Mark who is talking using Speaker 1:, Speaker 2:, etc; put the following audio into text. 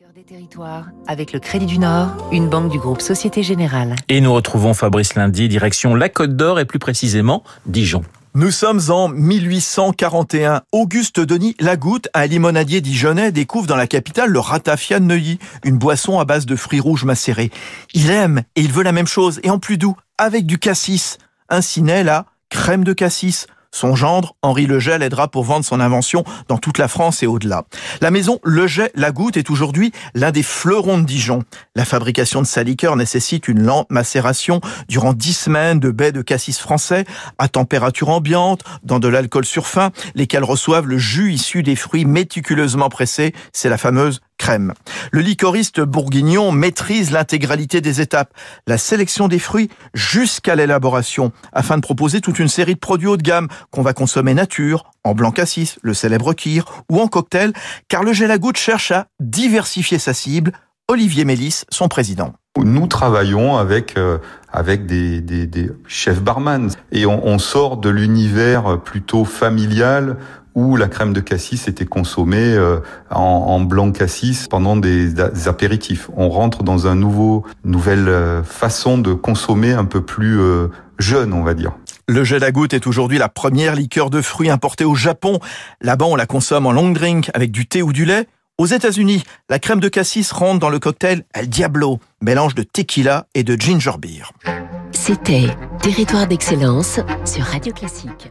Speaker 1: Cœur des territoires, avec le Crédit du Nord, une banque du groupe Société Générale.
Speaker 2: Et nous retrouvons Fabrice Lundi, direction la Côte d'Or et plus précisément Dijon.
Speaker 3: Nous sommes en 1841. Auguste Denis Lagoutte, un limonadier dijonnais, découvre dans la capitale le ratafia de Neuilly, une boisson à base de fruits rouges macérés. Il aime et il veut la même chose, et en plus doux, avec du cassis. Ainsi naît la crème de cassis. Son gendre, Henri Leget, l'aidera pour vendre son invention dans toute la France et au-delà. La maison Leget Lagoutte est aujourd'hui l'un des fleurons de Dijon. La fabrication de sa liqueur nécessite une lente macération durant dix semaines de baies de cassis français à température ambiante, dans de l'alcool surfin, lesquels reçoivent le jus issu des fruits méticuleusement pressés. C'est la fameuse Le licoriste bourguignon maîtrise l'intégralité des étapes, la sélection des fruits jusqu'à l'élaboration, afin de proposer toute une série de produits haut de gamme qu'on va consommer nature, en blanc cassis, le célèbre kir, ou en cocktail, car le gel à goutte cherche à diversifier sa cible. Olivier Mélis, son président.
Speaker 4: Nous travaillons avec euh, avec des, des, des, chefs barman et on, on sort de l'univers plutôt familial où la crème de cassis était consommée euh, en, en, blanc cassis pendant des, des, apéritifs. On rentre dans un nouveau nouvelle euh, façon de consommer un peu plus euh, jeune, on va dire.
Speaker 3: Le gel à goutte est aujourd'hui la première liqueur de fruits importée au Japon. Là-bas, on la consomme en long drink avec du thé ou du lait. Aux États-Unis, la crème de cassis rentre dans le cocktail El Diablo, mélange de tequila et de ginger beer.
Speaker 1: C'était Territoire d'excellence sur Radio Classique.